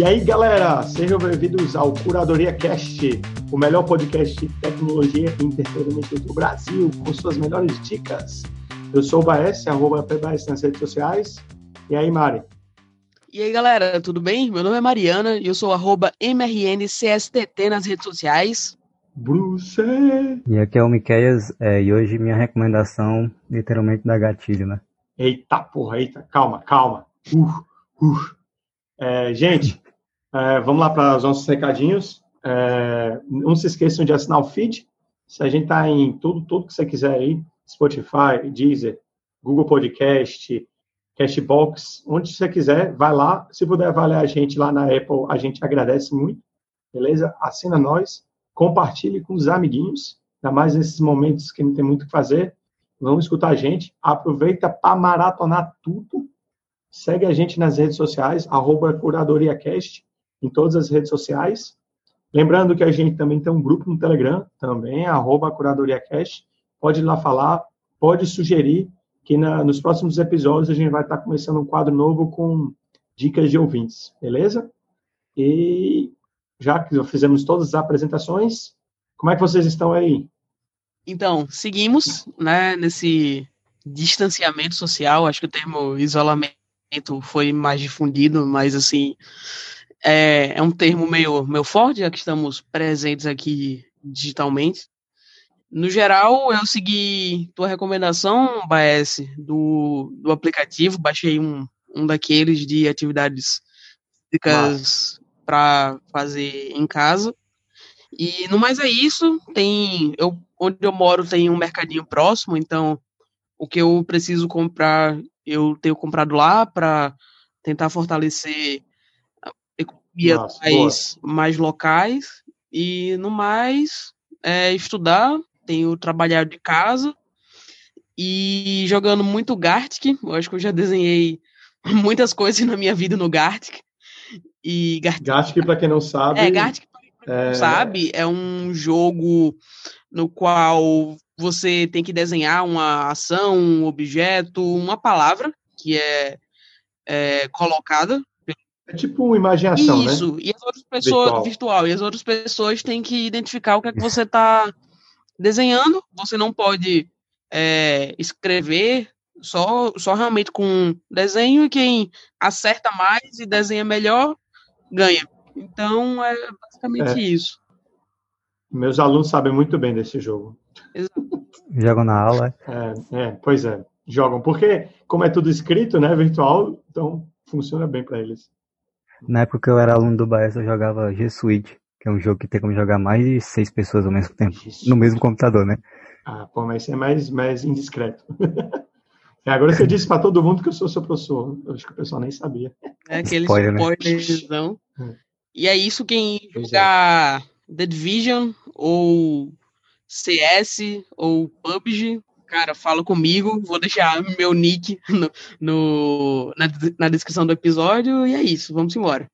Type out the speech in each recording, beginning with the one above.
E aí, galera, sejam bem-vindos ao Curadoria Cast, o melhor podcast de tecnologia e entretenimento do Brasil, com suas melhores dicas. Eu sou o Baes, arroba PBAS nas redes sociais. E aí, Mari? E aí, galera, tudo bem? Meu nome é Mariana e eu sou arroba MRNCSTT nas redes sociais. Bruce! E aqui é o Miqueias, é, e hoje minha recomendação, literalmente, da gatilho, né? Eita porra, eita, calma, calma. Uh, uh. É, gente, é, vamos lá para os nossos recadinhos. É, não se esqueçam de assinar o feed. Se a gente está em tudo, tudo que você quiser aí, Spotify, Deezer, Google Podcast, Cashbox, onde você quiser, vai lá. Se puder avaliar a gente lá na Apple, a gente agradece muito, beleza? Assina nós, compartilhe com os amiguinhos, ainda mais nesses momentos que não tem muito o que fazer. Vamos escutar a gente. Aproveita para maratonar tudo. Segue a gente nas redes sociais, arroba CuradoriaCast, em todas as redes sociais. Lembrando que a gente também tem um grupo no Telegram, também, CuradoriaCast. Pode ir lá falar, pode sugerir que na, nos próximos episódios a gente vai estar começando um quadro novo com dicas de ouvintes, beleza? E já que fizemos todas as apresentações, como é que vocês estão aí? Então, seguimos né, nesse distanciamento social, acho que o termo isolamento foi mais difundido, mas assim, é, é um termo meio, meio forte, já que estamos presentes aqui digitalmente. No geral, eu segui tua recomendação, Baes, do, do aplicativo, baixei um, um daqueles de atividades físicas para fazer em casa. E no mais é isso, tem eu onde eu moro tem um mercadinho próximo, então o que eu preciso comprar, eu tenho comprado lá para tentar fortalecer economia mais, mais locais e no mais é estudar, tenho trabalhado de casa e jogando muito Gartic, eu acho que eu já desenhei muitas coisas na minha vida no Gartic. E Gartic, Gartic para quem não sabe, é Gartic é... sabe, é um jogo no qual você tem que desenhar uma ação, um objeto, uma palavra que é, é colocada. É tipo uma imaginação, né? Isso, né? e as outras pessoas, virtual. virtual, e as outras pessoas têm que identificar o que é que você está desenhando. Você não pode é, escrever só, só realmente com desenho, e quem acerta mais e desenha melhor ganha. Então é basicamente é. isso. Meus alunos sabem muito bem desse jogo. Jogam na aula. É, é, pois é, jogam. Porque, como é tudo escrito, né, virtual, então funciona bem para eles. Na época que eu era aluno do Baez, eu jogava G Suite, que é um jogo que tem como jogar mais de seis pessoas ao mesmo tempo, no mesmo computador, né? Ah, pô, mas isso é mais, mais indiscreto. é, agora você disse para todo mundo que eu sou seu professor. Eu acho que o pessoal nem sabia. É aquele spoiler, spoilerzão. Né? E é isso quem pois jogar é. The Division ou CS ou PUBG, cara, fala comigo, vou deixar meu nick no, no na, na, descrição do episódio e é isso, vamos embora.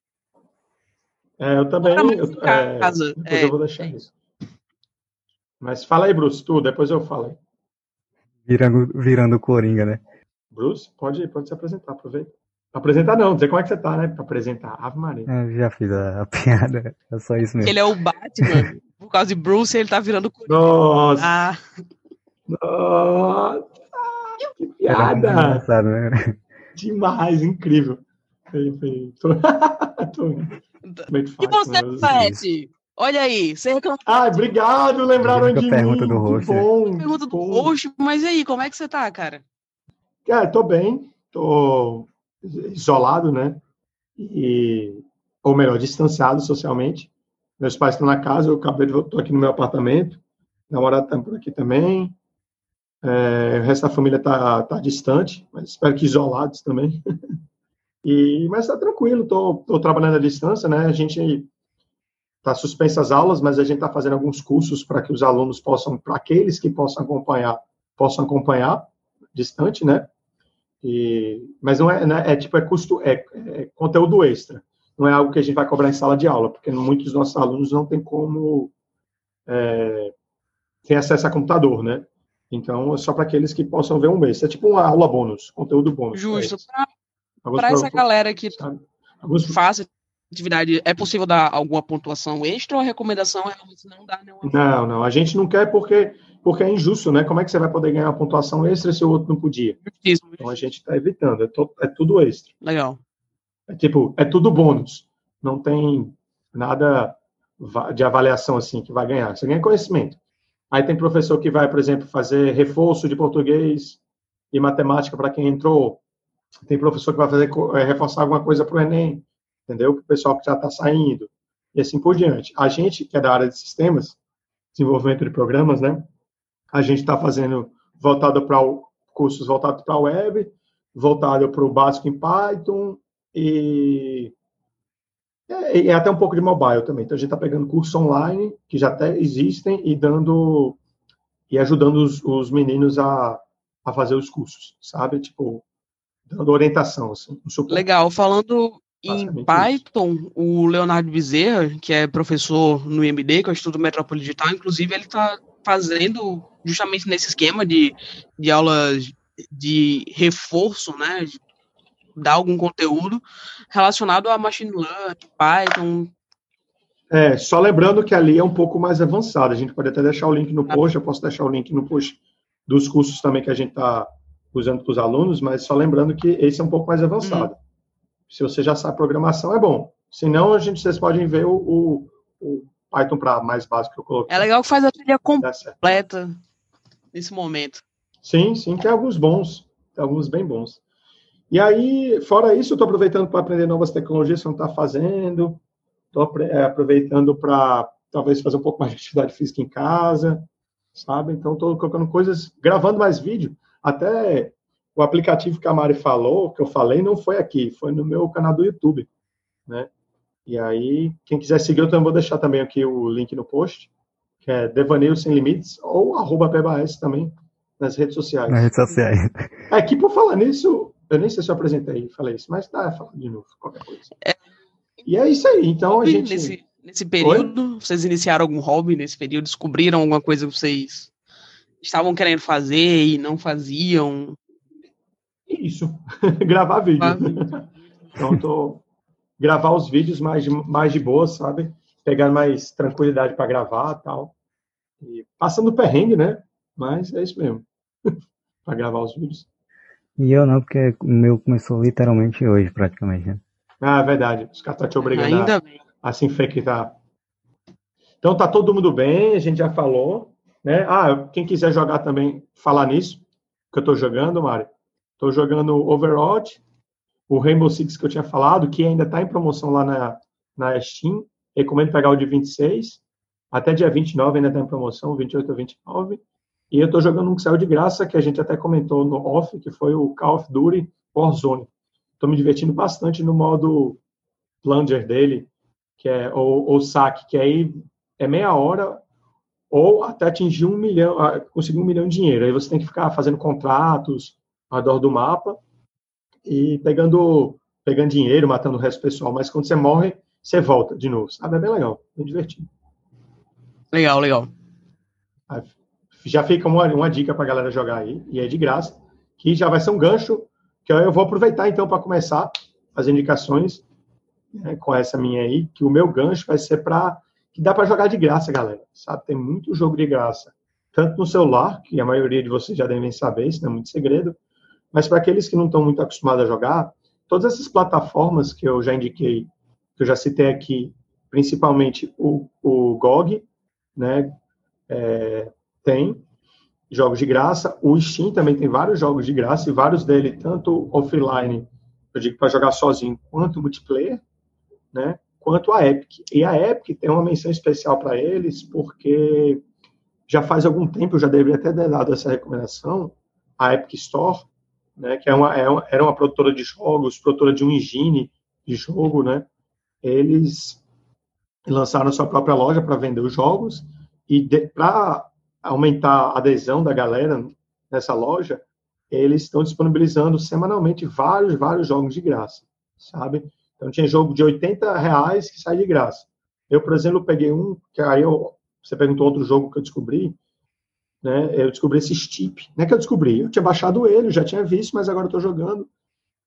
É, eu também. Eu, é, casa, depois é, eu vou deixar isso. Mas fala aí, Bruce, tu, depois eu falo aí. Virando, virando Coringa, né? Bruce, pode, pode se apresentar, aproveita. Apresentar não, dizer como é que você tá, né? Pra apresentar. Ave Maria. Eu já fiz a, a piada, é só isso mesmo. Ele é o Batman. Por causa de Bruce, ele tá virando Nossa! Ah. Nossa! Que piada! Né? Demais, incrível. Foi, foi. Tô... Tô... E você, Pet? Olha aí, você reclamou. Ah, obrigado, lembraram de pergunta mim. Do host, bom, pergunta do host, mas e aí, como é que você tá, cara? Cara, tô bem, tô isolado, né? E, ou melhor, distanciado socialmente. Meus pais estão na casa, eu acabei de estou aqui no meu apartamento, namorado está por aqui também. É, o resto da família está tá distante, mas espero que isolados também. e, mas está tranquilo, estou trabalhando à distância, né? A gente está suspensa as aulas, mas a gente está fazendo alguns cursos para que os alunos possam, para aqueles que possam acompanhar, possam acompanhar distante, né? E, mas não é, né, é tipo, é custo, é, é, conteúdo extra. Não é algo que a gente vai cobrar em sala de aula, porque muitos dos nossos alunos não têm como é, ter acesso a computador, né? Então, é só para aqueles que possam ver um mês. É tipo uma aula bônus, conteúdo bônus. Justo. Para essa galera que faz atividade, é possível dar alguma pontuação extra ou a recomendação é realmente não dar nenhuma? Não, não. A gente não quer porque, porque é injusto, né? Como é que você vai poder ganhar uma pontuação extra se o outro não podia? Justíssimo. Então a gente está evitando. É, to, é tudo extra. Legal. É tipo, é tudo bônus. Não tem nada de avaliação assim que vai ganhar. Você ganha conhecimento. Aí tem professor que vai, por exemplo, fazer reforço de português e matemática para quem entrou. Tem professor que vai fazer é, reforçar alguma coisa para o Enem entendeu? O pessoal que já está saindo, e assim por diante. A gente, que é da área de sistemas, desenvolvimento de programas, né? A gente está fazendo voltado para cursos voltados para a web, voltado para o básico em Python e, e, até um pouco de mobile também. Então a gente está pegando cursos online que já até existem e dando e ajudando os, os meninos a, a fazer os cursos, sabe? Tipo, dando orientação, assim, um Legal. Falando em Python, isso. o Leonardo Bezerra, que é professor no IMD, que é o Estudo Metrópole Digital, inclusive ele está fazendo justamente nesse esquema de, de aulas de reforço, né, de dar algum conteúdo relacionado a machine learning, Python. É, só lembrando que ali é um pouco mais avançado. A gente pode até deixar o link no post, eu posso deixar o link no post dos cursos também que a gente está usando para os alunos, mas só lembrando que esse é um pouco mais avançado. Hum. Se você já sabe programação, é bom. Se não, a gente, vocês podem ver o, o, o Python para mais básico que eu coloquei. É legal que faz a trilha completa nesse momento. Sim, sim, tem alguns bons, tem alguns bem bons. E aí, fora isso, eu estou aproveitando para aprender novas tecnologias que eu não está fazendo, estou é, aproveitando para talvez fazer um pouco mais de atividade física em casa, sabe? Então, estou colocando coisas, gravando mais vídeo, até o aplicativo que a Mari falou, que eu falei, não foi aqui, foi no meu canal do YouTube, né? E aí, quem quiser seguir, eu também vou deixar também aqui o link no post, que é Devaneio Sem Limites, ou arroba PBAS também, nas redes sociais. Nas redes sociais. É que, por falar nisso, eu nem sei se eu apresentei, falei isso, mas tá, fala de novo, qualquer coisa. É, e é isso aí, então a gente... Nesse, nesse período, Oi? vocês iniciaram algum hobby nesse período? Descobriram alguma coisa que vocês estavam querendo fazer e não faziam? Isso, gravar vídeo. então, eu tô gravar os vídeos mais de, mais de boa, sabe? Pegar mais tranquilidade para gravar tal. E passando perrengue, né? Mas é isso mesmo. para gravar os vídeos. E eu não, porque o meu começou literalmente hoje, praticamente. Né? Ah, é verdade. Os caras estão te obrigando Ainda a, a se infectar. Então tá todo mundo bem, a gente já falou. Né? Ah, quem quiser jogar também, falar nisso, que eu estou jogando, Mário. Estou jogando Overwatch, o Rainbow Six que eu tinha falado, que ainda está em promoção lá na, na Steam. Recomendo pegar o de 26. Até dia 29 ainda está em promoção, 28 a 29. E eu estou jogando um que saiu de graça, que a gente até comentou no off, que foi o Call of Duty Warzone. Estou me divertindo bastante no modo plunger dele, que é o, saque, que aí é meia hora ou até atingir um milhão, ah, conseguir um milhão de dinheiro. Aí você tem que ficar fazendo contratos, ao redor do mapa e pegando, pegando dinheiro, matando o resto do pessoal. Mas quando você morre, você volta de novo. Sabe? É bem legal, bem divertido. Legal, legal. Já fica uma, uma dica para a galera jogar aí, e é de graça, que já vai ser um gancho, que eu vou aproveitar então para começar as indicações né, com essa minha aí, que o meu gancho vai ser para que dá para jogar de graça, galera. Sabe? Tem muito jogo de graça, tanto no celular, que a maioria de vocês já devem saber, isso não é muito segredo, mas para aqueles que não estão muito acostumados a jogar, todas essas plataformas que eu já indiquei, que eu já citei aqui, principalmente o, o GOG, né, é, tem jogos de graça. O Steam também tem vários jogos de graça, e vários deles, tanto offline, eu digo para jogar sozinho, quanto multiplayer, né, quanto a Epic. E a Epic tem uma menção especial para eles, porque já faz algum tempo, eu já deveria ter dado essa recomendação, a Epic Store, né, que é uma, é uma, era uma produtora de jogos, produtora de um engine de jogo, né, eles lançaram sua própria loja para vender os jogos e para aumentar a adesão da galera nessa loja, eles estão disponibilizando semanalmente vários, vários jogos de graça, sabe? Então tinha jogo de 80 reais que sai de graça. Eu, por exemplo, peguei um, que aí eu, você perguntou outro jogo que eu descobri, né, eu descobri esse Steep. Não é que eu descobri, eu tinha baixado ele, já tinha visto, mas agora estou jogando,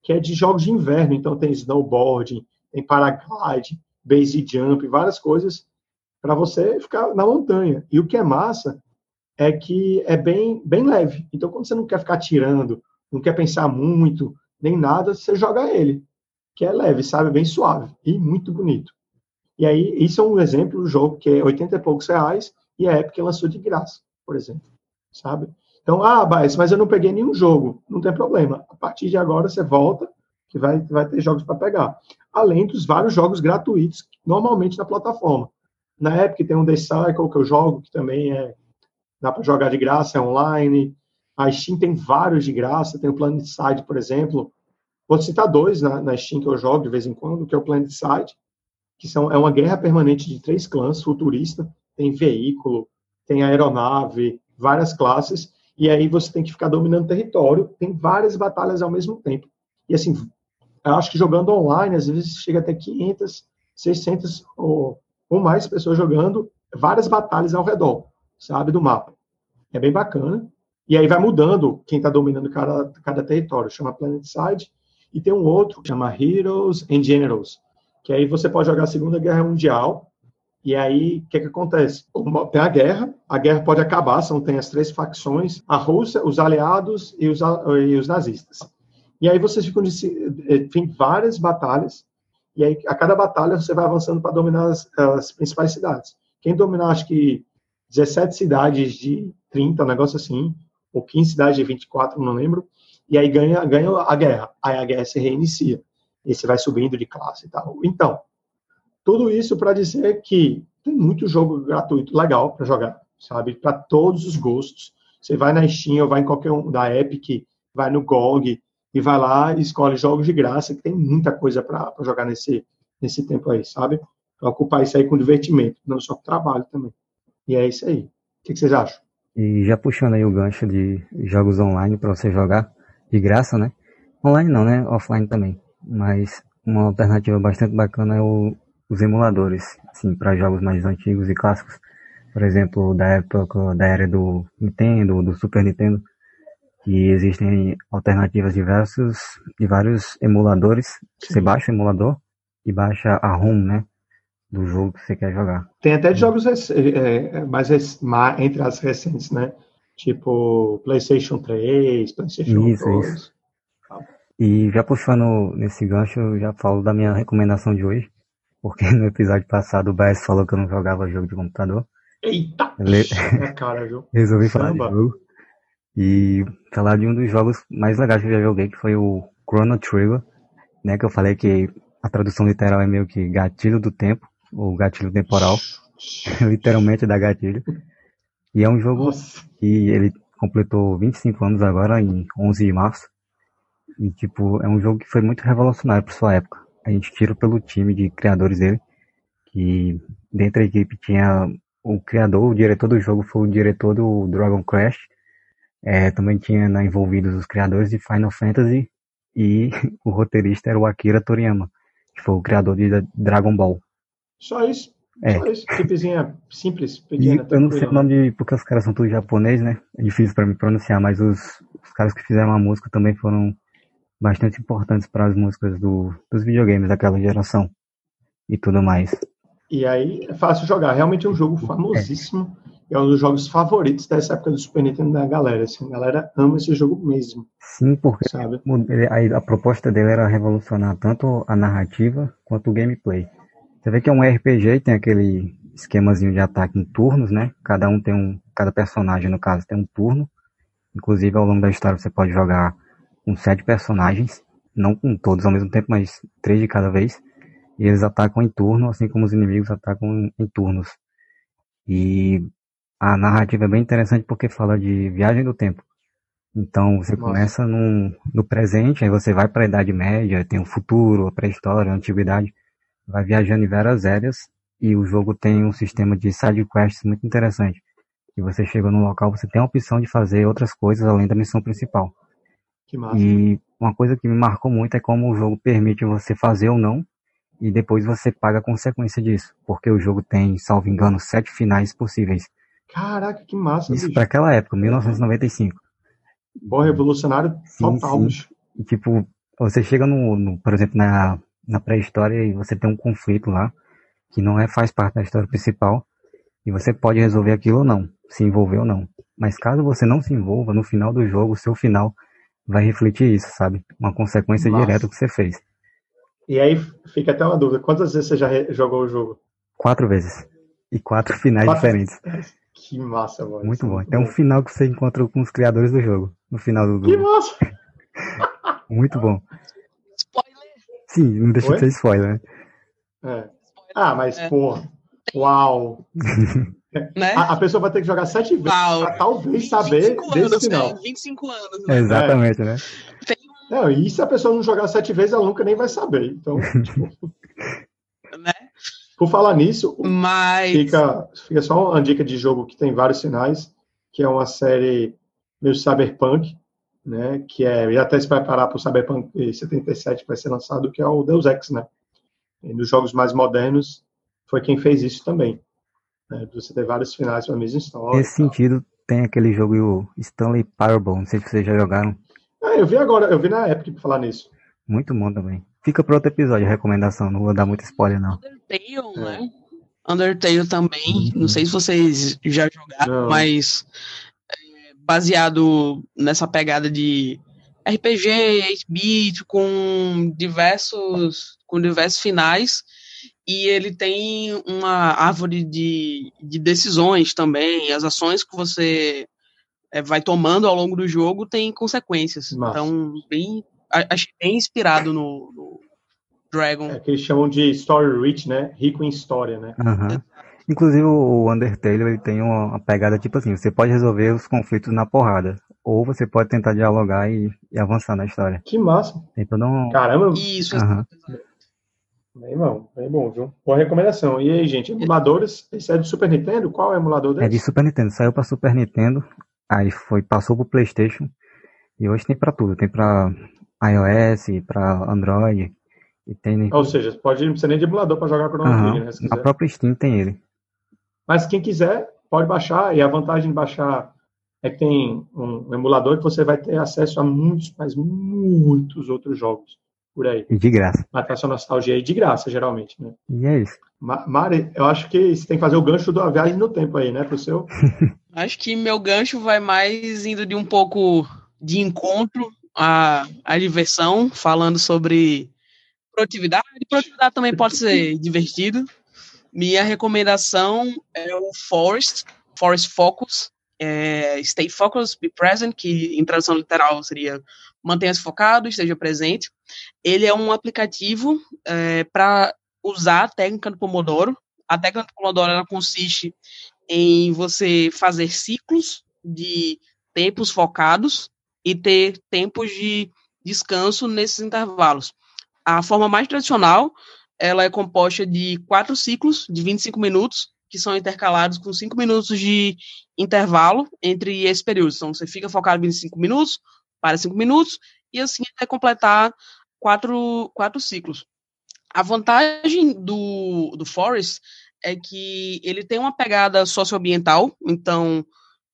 que é de jogos de inverno. Então tem snowboarding, tem paraglide, base jump, várias coisas para você ficar na montanha. E o que é massa é que é bem, bem leve. Então, quando você não quer ficar tirando, não quer pensar muito, nem nada, você joga ele, que é leve, sabe? Bem suave e muito bonito. E aí, isso é um exemplo do jogo que é 80 e poucos reais e a Epic lançou de graça, por exemplo, sabe? Então, ah, Baez, mas eu não peguei nenhum jogo. Não tem problema. A partir de agora você volta, que vai, vai ter jogos para pegar. Além dos vários jogos gratuitos, normalmente na plataforma. Na Epic tem um The Cycle que eu jogo, que também é dá para jogar de graça, é online. A Steam tem vários de graça, tem o Planet Side, por exemplo. Vou citar dois na, na Steam que eu jogo de vez em quando, que é o Planet Side, que são, é uma guerra permanente de três clãs, futurista, tem veículo, tem aeronave, várias classes, e aí você tem que ficar dominando território, tem várias batalhas ao mesmo tempo. E assim, eu acho que jogando online, às vezes chega até 500, 600 ou, ou mais pessoas jogando, várias batalhas ao redor, sabe, do mapa. É bem bacana. E aí vai mudando quem está dominando cada, cada território. Chama Planet Side. E tem um outro, chama Heroes and Generals, que aí você pode jogar a Segunda Guerra Mundial, e aí, o que, que acontece? Tem a guerra, a guerra pode acabar, são, tem as três facções, a Rússia, os aliados e os, e os nazistas. E aí vocês ficam, eh, tem várias batalhas, e aí a cada batalha você vai avançando para dominar as, as, principais cidades. Quem dominar, acho que 17 cidades de 30, um negócio assim, ou 15 cidades de 24, não lembro, e aí ganha, ganha a guerra. Aí a guerra se reinicia e você vai subindo de classe e tal. Então, tudo isso para dizer que tem muito jogo gratuito legal para jogar, sabe? Para todos os gostos. Você vai na Steam ou vai em qualquer um da Epic, vai no GOG e vai lá e escolhe jogos de graça, que tem muita coisa para jogar nesse, nesse tempo aí, sabe? Pra ocupar isso aí com divertimento, não só com trabalho também. E é isso aí. O que, que vocês acham? E já puxando aí o gancho de jogos online para você jogar de graça, né? Online não, né? Offline também mas uma alternativa bastante bacana é o, os emuladores, assim, para jogos mais antigos e clássicos. Por exemplo, da época da era do Nintendo, do Super Nintendo, que existem alternativas diversas de vários emuladores. Você baixa o emulador e baixa a ROM, né? Do jogo que você quer jogar. Tem até de jogos é, é, mais, mais entre as recentes, né? Tipo PlayStation 3, PlayStation isso, 2. Isso. E já puxando nesse gancho, eu já falo da minha recomendação de hoje, porque no episódio passado o Baez falou que eu não jogava jogo de computador. Eita! Le... É cara, viu? Resolvi Samba. falar de jogo. E falar de um dos jogos mais legais que eu já joguei, que foi o Chrono Trigger, né? Que eu falei que a tradução literal é meio que gatilho do tempo, ou gatilho temporal. literalmente da gatilho. E é um jogo Nossa. que ele completou 25 anos agora, em 11 de março. E, tipo, é um jogo que foi muito revolucionário para sua época. A gente tira pelo time de criadores dele, que dentro da equipe tinha o criador, o diretor do jogo foi o diretor do Dragon Quest. É, também tinha né, envolvidos os criadores de Final Fantasy e o roteirista era o Akira Toriyama, que foi o criador de Dragon Ball. Só isso. É. Só isso. Simples, pequena. Eu não sei o nome de, porque os caras são todos japoneses, né? É difícil para me pronunciar, mas os, os caras que fizeram a música também foram bastante importantes para as músicas do, dos videogames daquela geração e tudo mais. E aí é fácil jogar. Realmente é um jogo famosíssimo. É, é um dos jogos favoritos dessa época do Super Nintendo da galera. Assim, a galera ama esse jogo mesmo. Sim, porque sabe? A, a proposta dele era revolucionar tanto a narrativa quanto o gameplay. Você vê que é um RPG tem aquele esquemazinho de ataque em turnos, né? Cada um tem um. Cada personagem, no caso, tem um turno. Inclusive, ao longo da história, você pode jogar com sete personagens, não com todos ao mesmo tempo, mas três de cada vez. E eles atacam em turno, assim como os inimigos atacam em turnos. E a narrativa é bem interessante porque fala de viagem do tempo. Então você Nossa. começa no, no presente, aí você vai para a Idade Média, tem o futuro, a pré-história, a antiguidade, vai viajando em várias áreas e o jogo tem um sistema de side quests muito interessante. E você chega no local, você tem a opção de fazer outras coisas além da missão principal. Que massa. E uma coisa que me marcou muito é como o jogo permite você fazer ou não, e depois você paga a consequência disso, porque o jogo tem, salvo engano, sete finais possíveis. Caraca, que massa. Isso para aquela época, 1995. Bom, revolucionário sim, total. Sim. E, tipo, você chega no, no, por exemplo, na na pré-história e você tem um conflito lá que não é faz parte da história principal e você pode resolver aquilo ou não, se envolver ou não. Mas caso você não se envolva, no final do jogo, o seu final vai refletir isso, sabe? Uma consequência Nossa. direta que você fez. E aí fica até uma dúvida, quantas vezes você já jogou o jogo? Quatro vezes. E quatro finais quatro... diferentes. Que massa, mano. Muito bom. Tem um final que você encontra com os criadores do jogo. No final do. Que massa! Muito bom. Sim, não deixa Oi? de ser spoiler, né? É. Ah, mas, é. porra. Uau! Né? A, a, pessoa vai ter que jogar sete vezes para talvez saber anos, desse final. Né? 25 anos. Né? exatamente, é. né? Não, e se a pessoa não jogar sete vezes, ela nunca nem vai saber. Então, tipo... né? Por falar nisso, Mas... fica, fica só uma dica de jogo que tem vários sinais, que é uma série meio cyberpunk, né? Que é, e até se preparar para o Cyberpunk 77 que vai ser lançado, que é o Deus Ex, né? E nos jogos mais modernos, foi quem fez isso também. Né? Você ter vários finais para a mesma história. Nesse sentido, tem aquele jogo o Stanley Parable, não sei se vocês já jogaram. Ah, eu vi agora, eu vi na época para falar nisso. Muito bom também. Fica para outro episódio a recomendação, não vou dar muito spoiler não. Undertale, é. né? Undertale também, uhum. não sei se vocês já jogaram, não. mas baseado nessa pegada de RPG, 8-bit, com diversos, com diversos finais, e ele tem uma árvore de, de decisões também, as ações que você é, vai tomando ao longo do jogo tem consequências. Massa. Então, bem, achei bem inspirado no, no Dragon. É que eles chamam de story rich, né? Rico em história, né? Uhum. Inclusive o Undertale ele tem uma pegada tipo assim, você pode resolver os conflitos na porrada, ou você pode tentar dialogar e, e avançar na história. Que massa! Tem todo um... Caramba! Isso, uhum. Bem bom, bem bom, viu? Boa recomendação. E aí, gente, emuladores, esse é do Super Nintendo? Qual é o emulador desse? É de Super Nintendo, saiu para Super Nintendo, aí foi, passou pro Playstation, e hoje tem para tudo, tem para iOS, para Android, e tem... Ou seja, pode não precisa nem de emulador para jogar Chrono uhum. Trigger, né? A própria Steam tem ele. Mas quem quiser, pode baixar, e a vantagem de baixar é que tem um emulador que você vai ter acesso a muitos, mas muitos outros jogos por aí. E de graça. Matar sua nostalgia aí de graça, geralmente, né? E é isso. Mari, eu acho que você tem que fazer o gancho da viagem no tempo aí, né, pro seu? acho que meu gancho vai mais indo de um pouco de encontro à, à diversão, falando sobre produtividade. Produtividade também pode ser divertido. Minha recomendação é o Forest, Forest Focus, é, Stay Focused, Be Present, que em tradução literal seria mantenha-se focado, esteja presente. Ele é um aplicativo é, para usar a técnica do Pomodoro. A técnica do Pomodoro ela consiste em você fazer ciclos de tempos focados e ter tempos de descanso nesses intervalos. A forma mais tradicional, ela é composta de quatro ciclos de 25 minutos, que são intercalados com cinco minutos de intervalo entre esses períodos. Então, você fica focado 25 minutos, para cinco minutos, e assim até completar quatro, quatro ciclos. A vantagem do, do Forest é que ele tem uma pegada socioambiental, então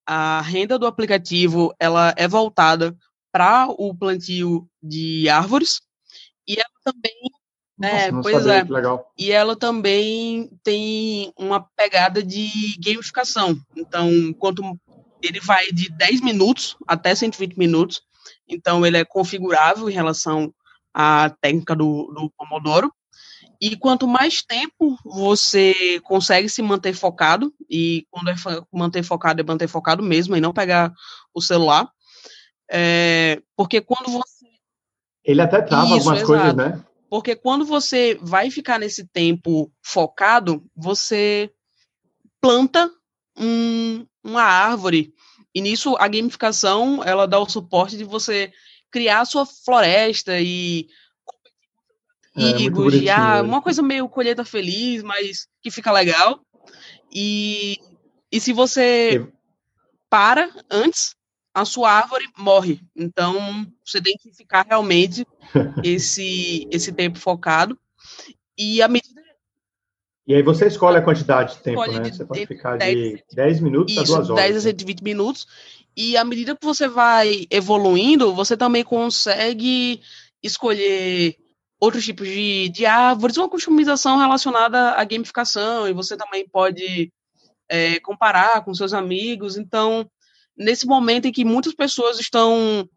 a renda do aplicativo ela é voltada para o plantio de árvores e ela também é, Nossa, pois é. E ela também tem uma pegada de gamificação. Então, quanto ele vai de 10 minutos até 120 minutos, então ele é configurável em relação à técnica do, do Pomodoro. E quanto mais tempo você consegue se manter focado, e quando é manter focado, é manter focado mesmo, e não pegar o celular, é, porque quando você. Ele até trava Isso, algumas exato. coisas, né? Porque quando você vai ficar nesse tempo focado, você planta um, uma árvore e nisso a gamificação ela dá o suporte de você criar a sua floresta e é, ah, uma coisa meio colheita feliz, mas que fica legal. E, e se você para antes, a sua árvore morre. Então, você tem que ficar realmente esse, esse tempo focado. E a medida e aí você escolhe a quantidade de tempo, né? Você pode ficar 10, de 10 minutos isso, a 2 horas. 10 a 120 né? minutos. E à medida que você vai evoluindo, você também consegue escolher outros tipos de, de árvores, uma customização relacionada à gamificação, e você também pode é, comparar com seus amigos. Então, nesse momento em que muitas pessoas estão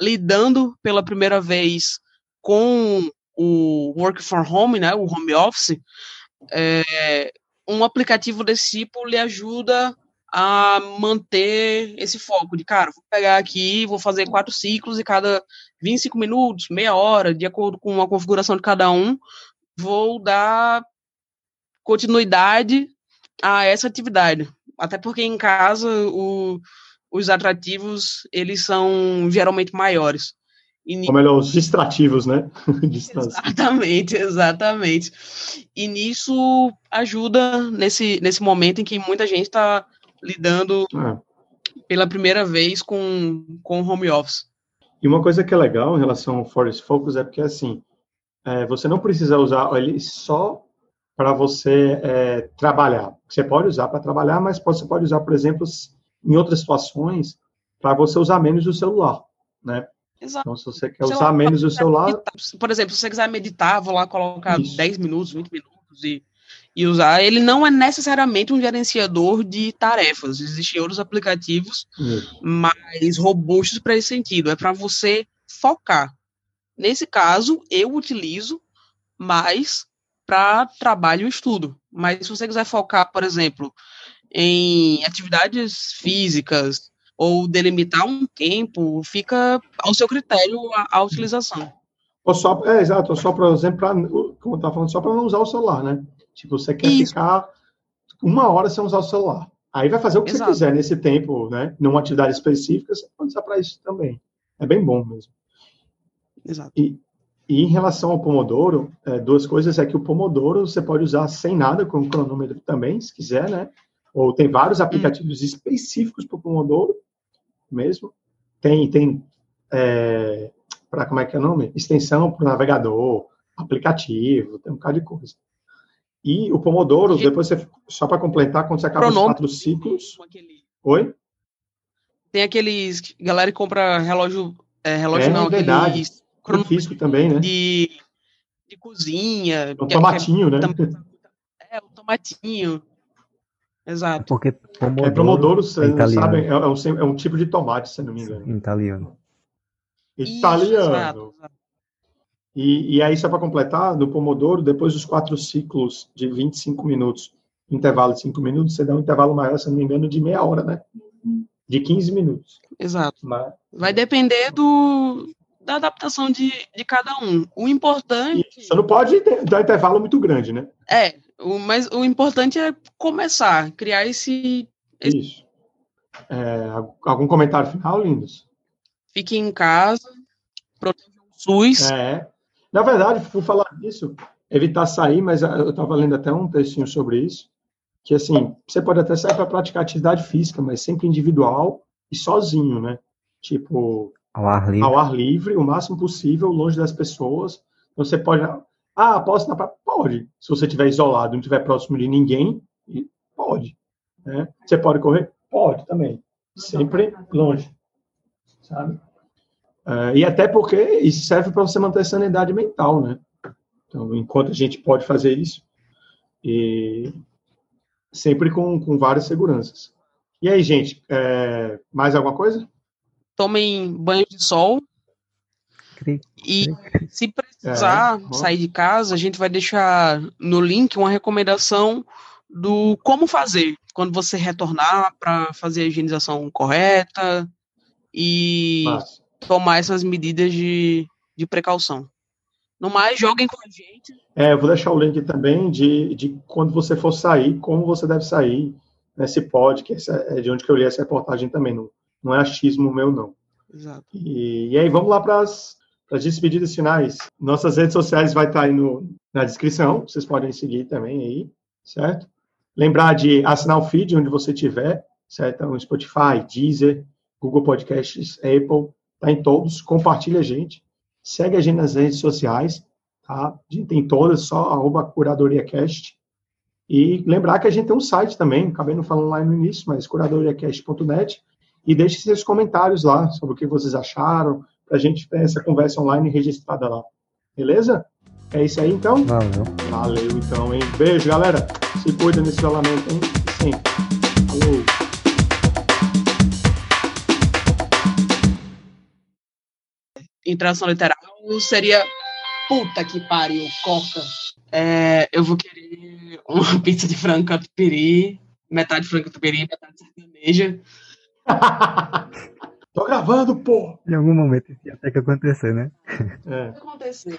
lidando pela primeira vez com o work from home, né, o home office, é, um aplicativo desse tipo lhe ajuda a manter esse foco de, cara, vou pegar aqui, vou fazer quatro ciclos e cada 25 minutos, meia hora, de acordo com a configuração de cada um, vou dar continuidade a essa atividade. Até porque em casa o, os atrativos, eles são geralmente maiores. Ou melhor, os distrativos, né? exatamente, exatamente. E nisso ajuda nesse, nesse momento em que muita gente está lidando é. pela primeira vez com, com home office. E uma coisa que é legal em relação ao Forest Focus é porque, assim, é, você não precisa usar ele só para você é, trabalhar. Você pode usar para trabalhar, mas você pode usar, por exemplo, em outras situações, para você usar menos o celular, né? Exato. Então, se você quer usar menos o celular... Meditar. Por exemplo, se você quiser meditar, vou lá colocar Isso. 10 minutos, 20 minutos e, e usar. Ele não é necessariamente um gerenciador de tarefas. Existem outros aplicativos Isso. mais robustos para esse sentido. É para você focar. Nesse caso, eu utilizo mais para trabalho e estudo. Mas se você quiser focar, por exemplo, em atividades físicas, ou delimitar um tempo, fica ao seu critério a, a utilização. Ou só, é, exato, só, por exemplo, pra, como eu estava falando, só para não usar o celular, né? Tipo, você quer Isso. ficar uma hora sem usar o celular. Aí vai fazer o que exato. você quiser nesse tempo, né? Numa atividade específica, você pode usar para isso também. É bem bom mesmo. Exato. E, e em relação ao Pomodoro, é, duas coisas é que o Pomodoro você pode usar sem nada, com cronômetro também, se quiser, né? Ou tem vários hum. aplicativos hum. específicos para o Pomodoro mesmo. Tem, tem é, para como é que é o nome? Extensão para o navegador, aplicativo, tem um bocado de coisa. E o Pomodoro, depois você, só para completar, quando você acaba Pronome, os quatro ciclos. Aquele... Oi? Tem aqueles. Galera que compra relógio. É, relógio é, não, verdade. aqueles. Físico também, né? De, de cozinha. O tomatinho, é, né? É, o tomatinho. Exato. Porque Pomodoro, é, Pomodoro vocês é não sabem, é, é, um, é, um, tipo de tomate, se não me engano. Italiano. Italiano. exato, E, e aí, só para completar, no Pomodoro, depois dos quatro ciclos de 25 minutos, intervalo de 5 minutos, você dá um intervalo maior, se não me engano, de meia hora, né? De 15 minutos. Exato. Mas... Vai depender do, da adaptação de, de cada um. O importante. Você não pode dar intervalo muito grande, né? É, o, mas o importante é começar, criar esse. esse... Isso. É, algum comentário final, Lindos? Fique em casa, proteja o SUS. É. Na verdade, por falar disso, evitar sair, mas eu estava lendo até um textinho sobre isso, que assim, você pode até sair para praticar atividade física, mas sempre individual e sozinho, né? Tipo, ao ar livre, ao ar livre o máximo possível, longe das pessoas. Você pode ah, posso praia? Pode. Se você estiver isolado, não estiver próximo de ninguém, pode. Né? Você pode correr? Pode também. Sempre longe. Sabe? Uh, e até porque isso serve para você manter a sanidade mental, né? Então, enquanto a gente pode fazer isso, e sempre com, com várias seguranças. E aí, gente, é, mais alguma coisa? Tomem banho de sol, e se precisar é, sair de casa, a gente vai deixar no link uma recomendação do como fazer quando você retornar para fazer a higienização correta e Mas... tomar essas medidas de, de precaução. No mais, joguem com a gente. É, eu vou deixar o link também de, de quando você for sair, como você deve sair, né, se pode, que é de onde que eu li essa reportagem também, não, não é achismo meu, não. Exato. E, e aí, vamos lá para as despedidas finais. Nossas redes sociais vai estar aí no, na descrição, vocês podem seguir também aí, certo? Lembrar de assinar o feed onde você tiver, certo? No Spotify, Deezer, Google Podcasts, Apple, tá em todos. Compartilha a gente, segue a gente nas redes sociais, tá? A gente tem todas, só arroba curadoriacast. E lembrar que a gente tem um site também, acabei não falando lá no início, mas curadoriacast.net. E deixe seus comentários lá sobre o que vocês acharam, para a gente ter essa conversa online registrada lá. Beleza? É isso aí, então? Valeu. Valeu, então, hein? Beijo, galera. Se cuida nesse isolamento, hein? Sim. Falou. Em tradução literal seria puta que pariu, corta. É, eu vou querer uma pizza de frango catupiry, metade frango catupiry, metade sertaneja. Tô gravando, pô! Em algum momento isso ia ter que acontecer, né? É. acontecer.